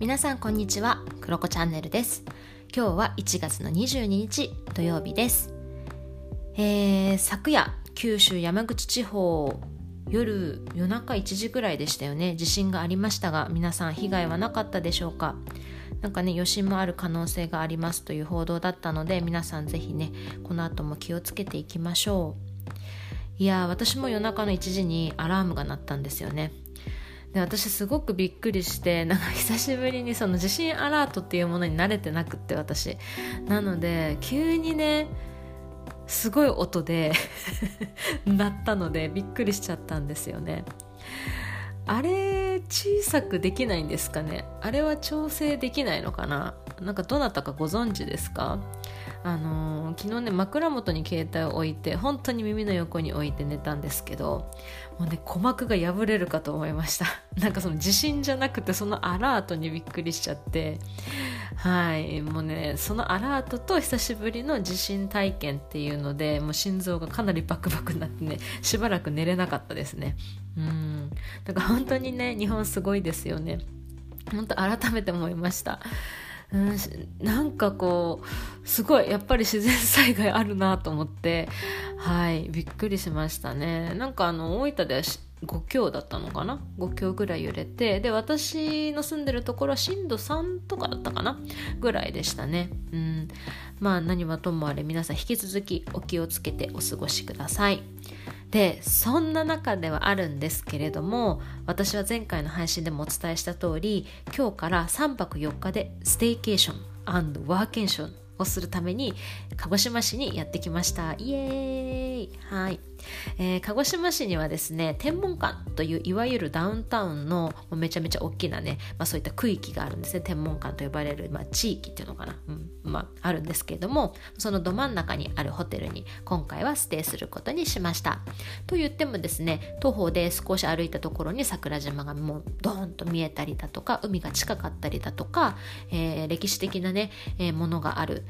皆さんこんにちは。クロコチャンネルです。今日は1月の22日土曜日です。えー、昨夜九州山口地方夜夜中1時ぐらいでしたよね。地震がありましたが皆さん被害はなかったでしょうか。なんかね余震もある可能性がありますという報道だったので皆さんぜひねこの後も気をつけていきましょう。いや私も夜中の1時にアラームが鳴ったんですよね。で私すごくびっくりして なんか久しぶりにその地震アラートっていうものに慣れてなくって私。なので急にねすごい音で 鳴ったのでびっくりしちゃったんですよね。あれ小さくできないんですかね？あれは調整できないのかな？なんかどなたかご存知ですか？あのー、昨日ね枕元に携帯を置いて本当に耳の横に置いて寝たんですけどもうね鼓膜が破れるかと思いました。なんかその地震じゃなくてそのアラートにびっくりしちゃって。はい。もうねそのアラートと久しぶりの地震体験っていうのでもう心臓がかなりバクバクになってねしばらく寝れなかったですね。うん。だから本当にね日本すごいですよね。本当改めて思いました。うん、なんかこうすごいやっぱり自然災害あるなと思ってはいびっくりしましたね。なんかあの大分では5強だったのかな？5強ぐらい揺れてで私の住んでるところは震度3とかだったかな？ぐらいでしたね。うん。まあ何はともあれ皆さん引き続きお気をつけてお過ごしください。でそんな中ではあるんですけれども私は前回の配信でもお伝えした通り今日から3泊4日でステイケーションワーケーションをするために鹿児島市にやってきました。イエーイ。はい、えー、鹿児島市にはですね天文館といういわゆるダウンタウンのめちゃめちゃ大きなね、まあ、そういった区域があるんですね。天文館と呼ばれる、まあ、地域っていうのかな、うん。まあ、あるんですけれどもそのど真ん中にあるホテルに今回はステイすることにしました。と言ってもですね徒歩で少し歩いたところに桜島がもうドーンと見えたりだとか海が近かったりだとか、えー、歴史的なね、えー、ものがある。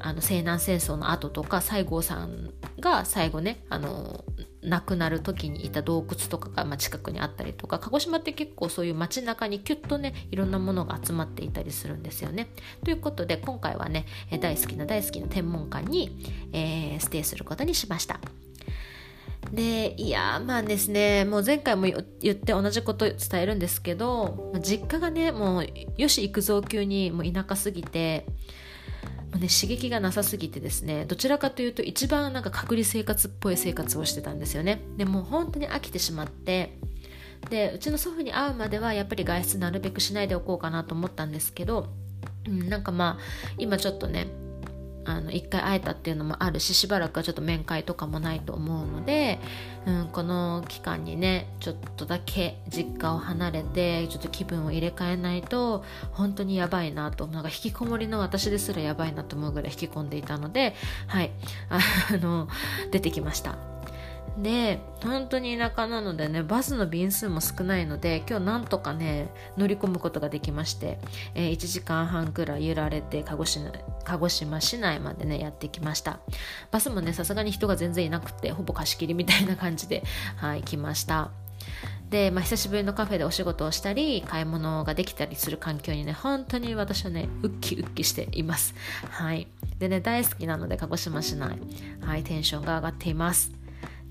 あの西南戦争の後とか西郷さんが最後ねあの亡くなる時にいた洞窟とかが、まあ、近くにあったりとか鹿児島って結構そういう街中にキュッとねいろんなものが集まっていたりするんですよね。ということで今回はね大好きな大好きな天文館に、えー、ステイすることにしました。でいやまあですねもう前回も言って同じこと伝えるんですけど実家がねもうよし行くぞ級にもう田舎すぎてね、刺激がなさすぎてですねどちらかというと一番なんか隔離生活っぽい生活をしてたんですよね。でも本当に飽きてしまってでうちの祖父に会うまではやっぱり外出なるべくしないでおこうかなと思ったんですけど、うん、なんかまあ今ちょっとねあの1回会えたっていうのもあるししばらくはちょっと面会とかもないと思うので、うん、この期間にねちょっとだけ実家を離れてちょっと気分を入れ替えないと本当にやばいなとなんか引きこもりの私ですらやばいなと思うぐらい引き込んでいたのではいあの出てきました。で本当に田舎なのでねバスの便数も少ないので今日なんとかね乗り込むことができまして、えー、1時間半くらい揺られて鹿児島鹿児島市内までねやってきました。バスもねさすがに人が全然いなくてほぼ貸し切りみたいな感じではい来ました。で、まあ、久しぶりのカフェでお仕事をしたり買い物ができたりする環境にね本当に私はねウッキウッキしています。はい。でね大好きなので鹿児島市内。はいテンションが上がっています。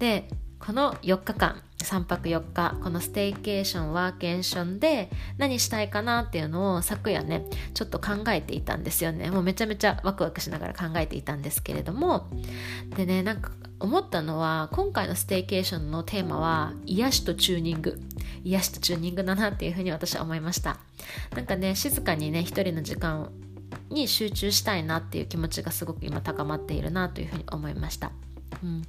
でこの4日間3泊4日このステイケーションワーケーションで何したいかなっていうのを昨夜ねちょっと考えていたんですよね。もうめちゃめちゃワクワクしながら考えていたんですけれども。でねなんか思ったのは今回のステイケーションのテーマは癒しとチューニング。癒しとチューニングだなっていうふうに私は思いました。なんかね静かにね一人の時間に集中したいなっていう気持ちがすごく今高まっているなというふうに思いました、うん、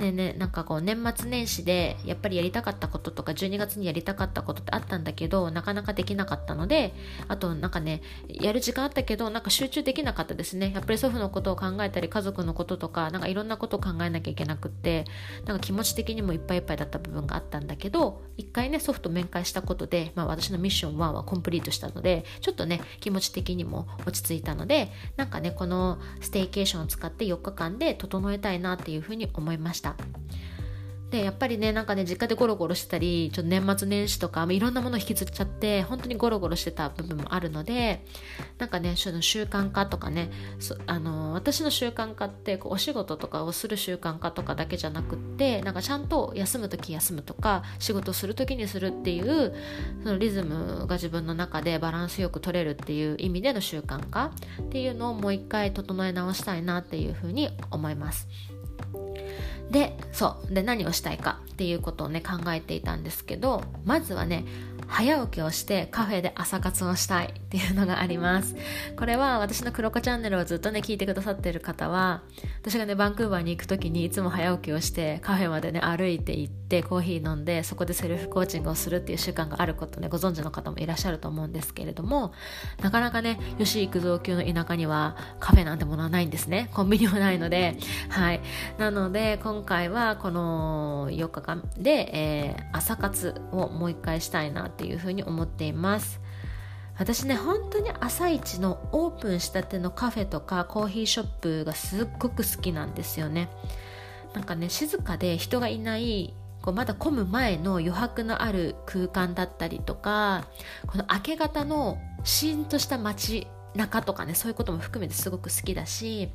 でねなんかこう年末年始でやっぱりやりたかったこととか12月にやりたかったことってあったんだけどなかなかできなかったのであとなんかねやる時間あったけどなんか集中できなかったですねやっぱり祖父のことを考えたり家族のこととかなんかいろんなことを考えなきゃいけなくってなんか気持ち的にもいっぱいいっぱいだった部分があったんだけど一回ね祖父と面会したことで、まあ、私のミッション1はコンプリートしたのでちょっとね気持ち的にも落ち着いたのでなんかねこのステイケーションを使って4日間で整えたいなっていうふうに思いました。でやっぱりねなんかね実家でゴロゴロしてたりちょっと年末年始とかいろんなもの引きずっちゃって本当にゴロゴロしてた部分もあるのでなんかねその習慣化とかねあの私の習慣化ってこうお仕事とかをする習慣化とかだけじゃなくってなんかちゃんと休む時休むとか仕事する時にするっていうそのリズムが自分の中でバランスよく取れるっていう意味での習慣化っていうのをもう一回整え直したいなっていうふうに思います。でそうで何をしたいかっていうことをね考えていたんですけどまずはね早起きをしてカフェで朝活をしたいっていうのがあります。これは私の黒子チャンネルをずっとね聞いてくださってる方は私がねバンクーバーに行く時にいつも早起きをしてカフェまでね歩いて行ってコーヒー飲んでそこでセルフコーチングをするっていう習慣があることねご存知の方もいらっしゃると思うんですけれどもなかなかね吉幾三級の田舎にはカフェなんてものはないんですね。コンビニもないのではい。なので今回はこの4日間で、えー、朝活をもう一回したいなっていうふうに思っています。私ね本当に朝一のオープンしたてのカフェとかコーヒーショップがすっごく好きなんですよね。なんかね静かで人がいないこうまだ混む前の余白のある空間だったりとかこの明け方のシーンとした街中とかねそういうことも含めてすごく好きだし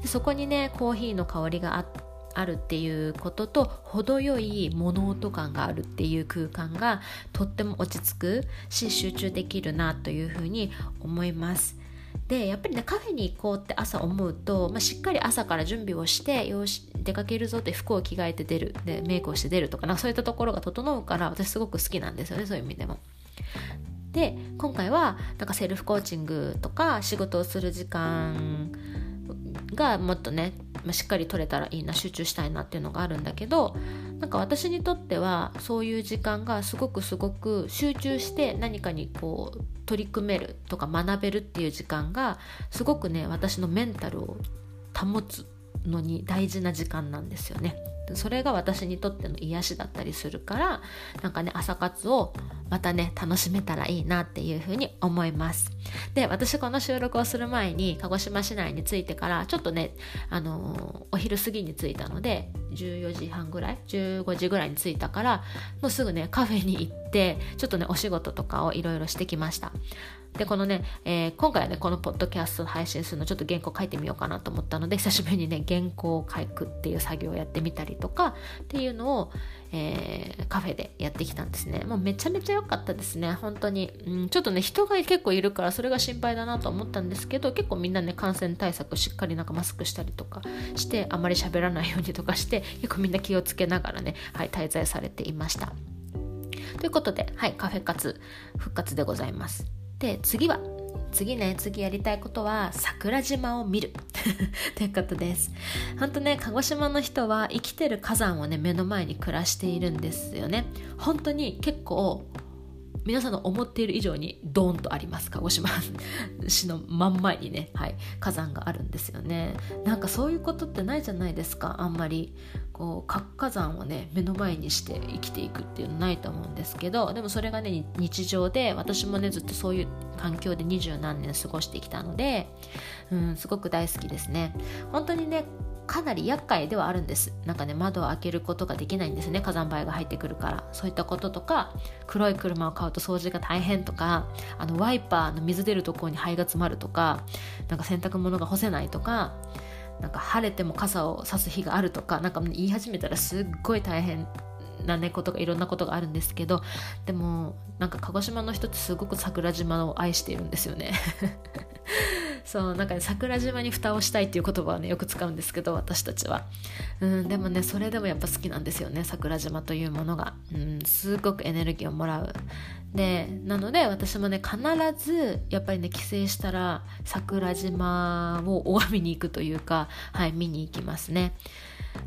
でそこにねコーヒーの香りがああるっていうことと程よい物音感があるっていう空間がとっても落ち着くし集中できるなというふうに思います。でやっぱりねカフェに行こうって朝思うと、まあ、しっかり朝から準備をしてよし出かけるぞって服を着替えて出るでメイクをして出るとかなそういったところが整うから私すごく好きなんですよねそういう意味でも。で今回はなんかセルフコーチングとか仕事をする時間がもっとねまあ、しっかり取れたらいいな集中したいなっていうのがあるんだけどなんか私にとってはそういう時間がすごくすごく集中して何かにこう取り組めるとか学べるっていう時間がすごくね私のメンタルを保つのに大事な時間なんですよね。それが私にとっての癒しだったりするからなんかね朝活をまたね楽しめたらいいなっていうふうに思います。で私この収録をする前に鹿児島市内に着いてからちょっとねあのー、お昼過ぎに着いたので14時半ぐらい15時ぐらいに着いたからもうすぐねカフェに行ってちょっとねお仕事とかをいろいろしてきました。でこのね、えー、今回はねこのポッドキャスト配信するのちょっと原稿書いてみようかなと思ったので久しぶりにね原稿を書くっていう作業をやってみたりとかっていうのを、えー、カフェでやってきたんですね。もうめちゃめちゃ良かったですね。本当に、うん、ちょっとね人が結構いるからそれが心配だなと思ったんですけど結構みんなね感染対策しっかりなんかマスクしたりとかしてあまり喋らないようにとかして結構みんな気をつけながらね、はい、滞在されていました。ということで、はい、カフェ活復活でございます。で次は次ね次やりたいことは桜島を見る。ということです。本当ね鹿児島の人は生きてる火山をね目の前に暮らしているんですよね。本当に結構皆さんの思っている以上にドーンとあります鹿児島。市の真ん前にね、はい、火山があるんですよね。なんかそういうことってないじゃないですかあんまり。こう活火山をね目の前にして生きていくっていうのないと思うんですけどでもそれがね日常で私もねずっとそういう環境で二十何年過ごしてきたので、うん、すごく大好きですね。本当にねかなり厄介ではあるんです。なんかね窓を開けることができないんですね。火山灰が入ってくるから。そういったこととか黒い車を買うと掃除が大変とかあのワイパーの水出るところに灰が詰まるとかなんか洗濯物が干せないとかなんか晴れても傘を差す日があるとかなんか言い始めたらすっごい大変なねことがいろんなことがあるんですけどでもなんか鹿児島の人ってすごく桜島を愛しているんですよね。そうなんか、ね、桜島に蓋をしたいっていう言葉はねよく使うんですけど私たちは。うんでもねそれでもやっぱ好きなんですよね桜島というものが。うんすごくエネルギーをもらう。でなので私もね必ずやっぱりね帰省したら桜島を拝みに行くというかはい見に行きますね。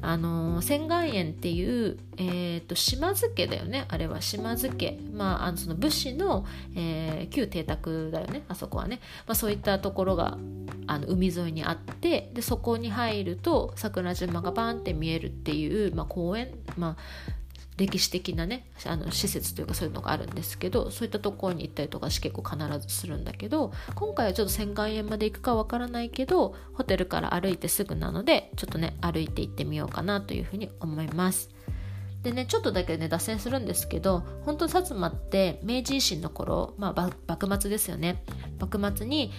あの仙岩園っていう、えーと、島津家だよね。あれは島津家、まあ、あのその武士の、えー、旧邸宅だよね。あそこはね、まあ、そういったところがあの海沿いにあってでそこに入ると桜島がバーンって見えるっていう、まあ、公園、まあ、歴史的なねあの施設というかそういうのがあるんですけどそういったところに行ったりとかし結構必ずするんだけど今回はちょっと仙岩園まで行くかわからないけどホテルから歩いてすぐなのでちょっとね歩いて行ってみようかなというふうに思います。でねちょっとだけね脱線するんですけど本当薩摩って明治維新の頃、まあ、幕末ですよね。幕末に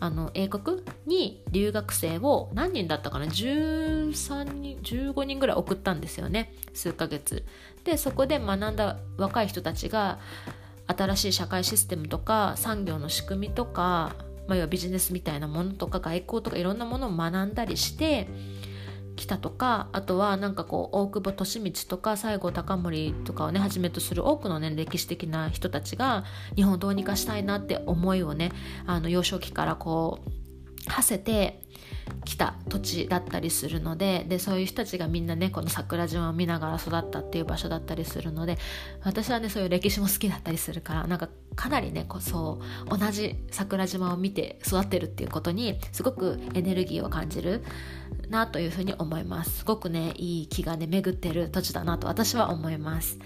あの英国に留学生を何人だったかな？13人15人ぐらい送ったんですよね。数ヶ月。でそこで学んだ若い人たちが新しい社会システムとか産業の仕組みとか、まあ、要はビジネスみたいなものとか外交とかいろんなものを学んだりして来たとかあとはなんかこう大久保利通とか西郷隆盛とかをねはじめとする多くのね歴史的な人たちが日本をどうにかしたいなって思いをねあの幼少期からこう馳せてきた土地だったりするのででそういう人たちがみんなねこの桜島を見ながら育ったっていう場所だったりするので私はねそういう歴史も好きだったりするからなんかかなりねこそう同じ桜島を見て育ってるっていうことにすごくエネルギーを感じるなというふうに思います。すごくねいい気がね巡ってる土地だなと私は思います。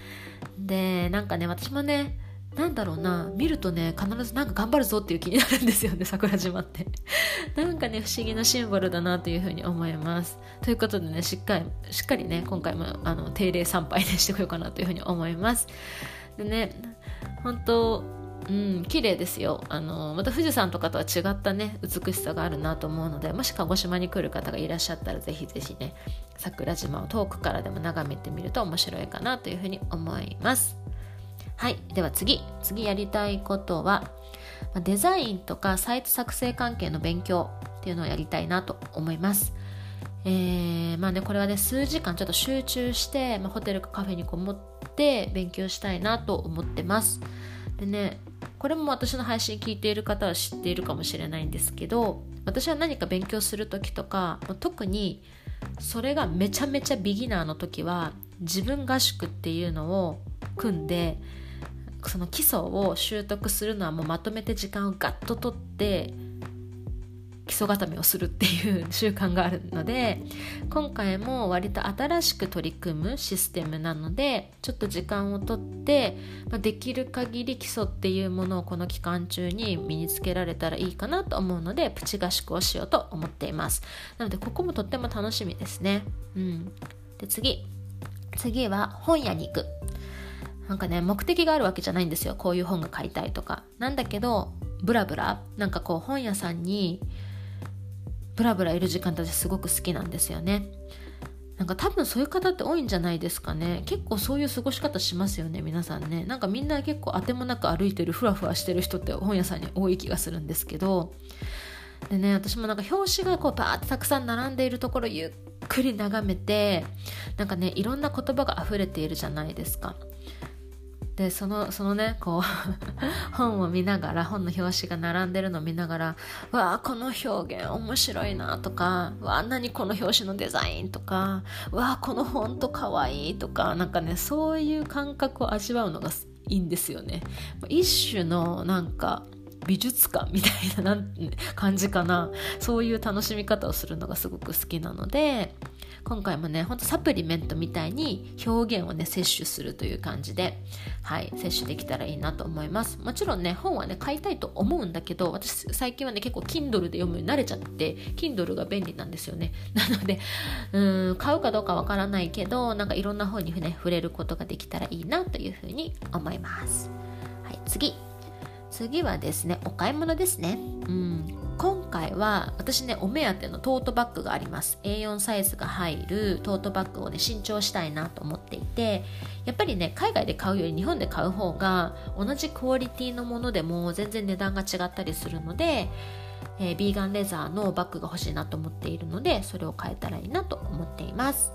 でなんかね私もねなんだろうな見るとね必ずなんか頑張るぞっていう気になるんですよね 桜島って。なんかね不思議なシンボルだなというふうに思います。ということでねしっかりしっかりね今回もあの定例参拝でしてこようかなというふうに思います。でね本当うん綺麗ですよ。あのまた富士山とかとは違ったね美しさがあるなと思うのでもし鹿児島に来る方がいらっしゃったらぜひぜひね桜島を遠くからでも眺めてみると面白いかなというふうに思います。はいでは次。次やりたいことはデザインとかサイト作成関係の勉強っていうのをやりたいなと思います。えー、まあねこれはね数時間ちょっと集中して、まあ、ホテルかカフェにこもって勉強したいなと思ってます。でねこれも私の配信聞いている方は知っているかもしれないんですけど私は何か勉強する時とか特にそれがめちゃめちゃビギナーの時は自分合宿っていうのを組んでその基礎を習得するのはもうまとめて時間をガッと取って基礎固めをするっていう習慣があるので今回も割と新しく取り組むシステムなのでちょっと時間をとって、ま、できる限り基礎っていうものをこの期間中に身につけられたらいいかなと思うのでプチ合宿をしようと思っています。なのでここもとっても楽しみですね。うん。で次。次は本屋に行く。なんかね目的があるわけじゃないんですよ。こういう本が買いたいとか。なんだけどブラブラなんかこう本屋さんにブラブラいる時間ってすごく好きなんですよね。なんか多分そういう方って多いんじゃないですかね。結構そういう過ごし方しますよね皆さんね。なんかみんな結構あてもなく歩いてるふわふわしてる人って本屋さんに多い気がするんですけど。でね私もなんか表紙がこうバーってたくさん並んでいるところゆっくり眺めてなんかねいろんな言葉が溢れているじゃないですか。でそのそのねこう 本を見ながら本の表紙が並んでるのを見ながらわあこの表現面白いなとかわあ何この表紙のデザインとかわあこのフォントかわいいとかなんかねそういう感覚を味わうのがいいんですよね。一種のなんか美術館みたいな感じかな。そういう楽しみ方をするのがすごく好きなので今回もねほんとサプリメントみたいに表現をね摂取するという感じではい摂取できたらいいなと思います。もちろんね本はね買いたいと思うんだけど私最近はね結構 Kindle で読むように慣れちゃって Kindle が便利なんですよね。なのでうん買うかどうかわからないけどなんかいろんな本にね触れることができたらいいなというふうに思います。はい次。次はですねお買い物ですね。うん。今回は私ねお目当てのトートバッグがあります。A4 サイズが入るトートバッグをね新調したいなと思っていてやっぱりね海外で買うより日本で買う方が同じクオリティのものでも全然値段が違ったりするのでえー、ビーガンレザーのバッグが欲しいなと思っているのでそれを変えたらいいなと思っています。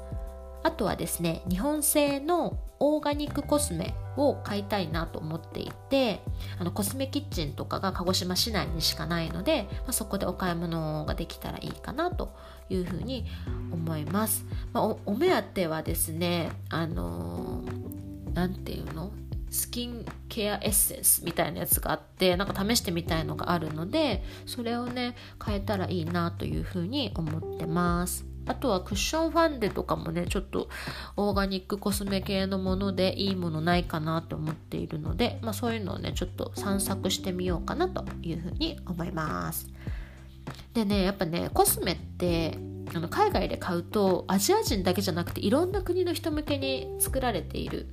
あとはですね日本製のオーガニックコスメを買いたいなと思っていてあのコスメキッチンとかが鹿児島市内にしかないので、まあ、そこでお買い物ができたらいいかなというふうに思います、まあ、おお目当てはですねあの何て言うの？スキンケアエッセンスみたいなやつがあってなんか試してみたいのがあるのでそれをね変えたらいいなというふうに思ってます。あとはクッションファンデとかもね、ちょっとオーガニックコスメ系のものでいいものないかなと思っているので、まあそういうのをね、ちょっと散策してみようかなというふうに思います。でね、やっぱね、コスメってあの海外で買うとアジア人だけじゃなくていろんな国の人向けに作られている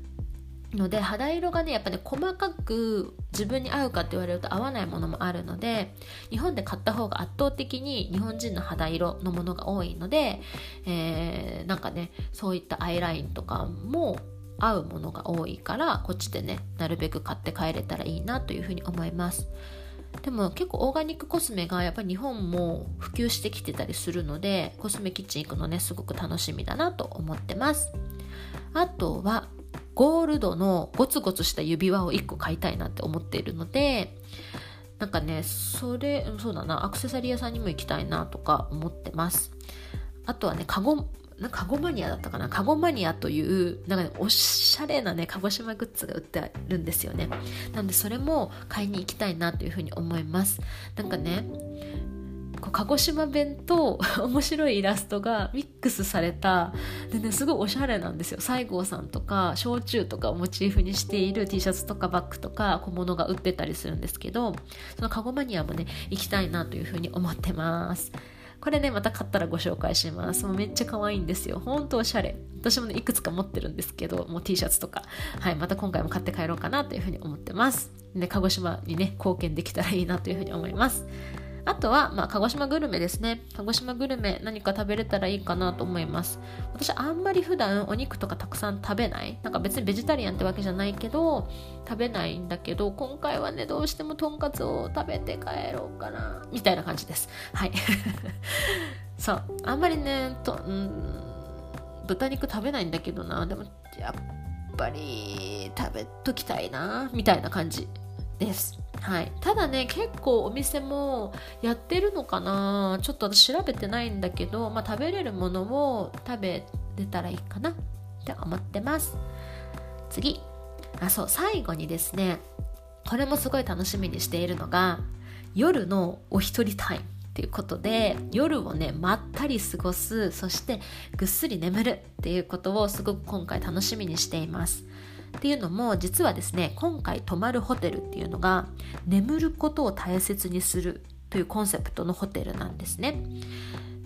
ので肌色がねやっぱね細かく自分に合うかって言われると合わないものもあるので日本で買った方が圧倒的に日本人の肌色のものが多いので、えー、なんかねそういったアイラインとかも合うものが多いからこっちでねなるべく買って帰れたらいいなというふうに思います。でも結構オーガニックコスメがやっぱり日本も普及してきてたりするのでコスメキッチン行くのねすごく楽しみだなと思ってます。あとはゴールドのゴツゴツした指輪を1個買いたいなって思っているのでなんかねそれそうだなアクセサリー屋さんにも行きたいなとか思ってます。あとはねカゴカゴマニアだったかな？カゴマニアというなんか、ね、おしゃれなね鹿児島グッズが売ってあるんですよね。なのでそれも買いに行きたいなというふうに思います。なんかね鹿児島弁と 面白いイラストがミックスされた。でねすごいおしゃれなんですよ。西郷さんとか焼酎とかをモチーフにしている T シャツとかバッグとか小物が売ってたりするんですけどそのカゴマニアもね行きたいなというふうに思ってます。これねまた買ったらご紹介します。もうめっちゃ可愛いんですよ。ほんとおしゃれ。私もねいくつか持ってるんですけどもう T シャツとか。はいまた今回も買って帰ろうかなというふうに思ってます。で鹿児島にね貢献できたらいいなというふうに思います。あとは、まあ、鹿児島グルメですね。鹿児島グルメ何か食べれたらいいかなと思います。私あんまり普段お肉とかたくさん食べない。なんか別にベジタリアンってわけじゃないけど、食べないんだけど、今回はね、どうしてもとんかつを食べて帰ろうかな、みたいな感じです。はい。そう。あんまりね、と、うん、豚肉食べないんだけどな。でも、やっぱり食べときたいな、みたいな感じです。はい、ただね結構お店もやってるのかな。ちょっと私調べてないんだけど、まあ、食べれるものを食べれたらいいかな。って思ってます。次。あそう最後にですね。これもすごい楽しみにしているのが夜のお一人タイム。っていうことで夜をねまったり過ごすそしてぐっすり眠るっていうことをすごく今回楽しみにしています。っていうのも実はですね今回泊まるホテルっていうのが眠ることを大切にするというコンセプトのホテルなんですね。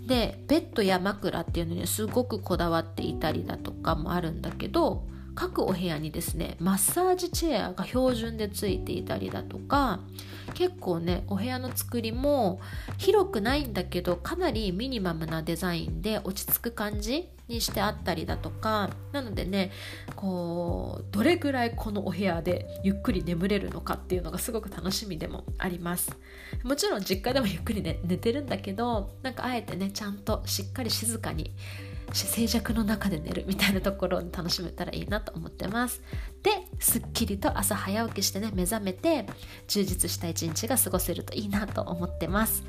でベッドや枕っていうのにすごくこだわっていたりだとかもあるんだけど各お部屋にですねマッサージチェアが標準でついていたりだとか結構ねお部屋の作りも広くないんだけどかなりミニマムなデザインで落ち着く感じにしてあったりだとかなのでねこうどれぐらいこのお部屋でゆっくり眠れるのかっていうのがすごく楽しみでもあります。もちろん実家でもゆっくり、ね、寝てるんだけどなんかあえてねちゃんとしっかり静かに静寂の中で寝るみたいなところを楽しめたらいいなと思ってます。ですっきりと朝早起きしてね目覚めて充実した一日が過ごせるといいなと思ってます。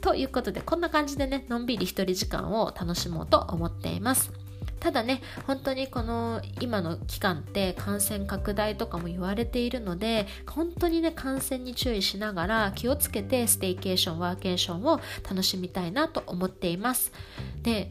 ということでこんな感じでねのんびり一人時間を楽しもうと思っています。ただね本当にこの今の期間って感染拡大とかも言われているので本当にね感染に注意しながら気をつけてステイケーションワーケーションを楽しみたいなと思っています。で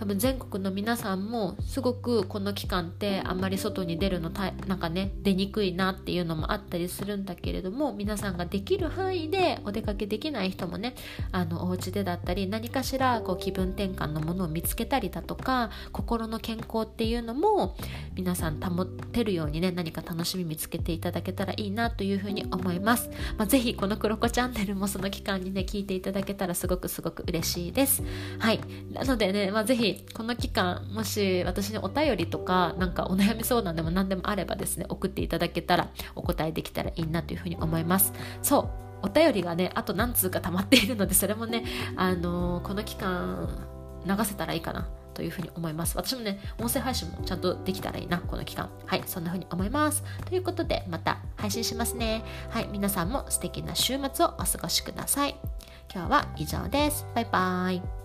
多分全国の皆さんもすごくこの期間ってあんまり外に出るのたなんかね出にくいなっていうのもあったりするんだけれども皆さんができる範囲でお出かけできない人もねあのお家でだったり何かしらこう気分転換のものを見つけたりだとか心の健康っていうのも皆さん保てるようにね何か楽しみ見つけていただけたらいいなというふうに思います、まあ、ぜひこのクロコチャンネルもその期間にね聞いていただけたらすごくすごく嬉しいです。はい。なのでね、まあ、ぜひこの期間もし私にお便りとかなんかお悩み相談でも何でもあればですね送っていただけたらお答えできたらいいなというふうに思いますそうお便りがねあと何通か溜まっているのでそれもねあのー、この期間流せたらいいかなというふうに思います。私もね、音声配信もちゃんとできたらいいな、この期間。はい、そんなふうに思います。ということで、また配信しますね。はい、皆さんも素敵な週末をお過ごしください。今日は以上です。バイバイ。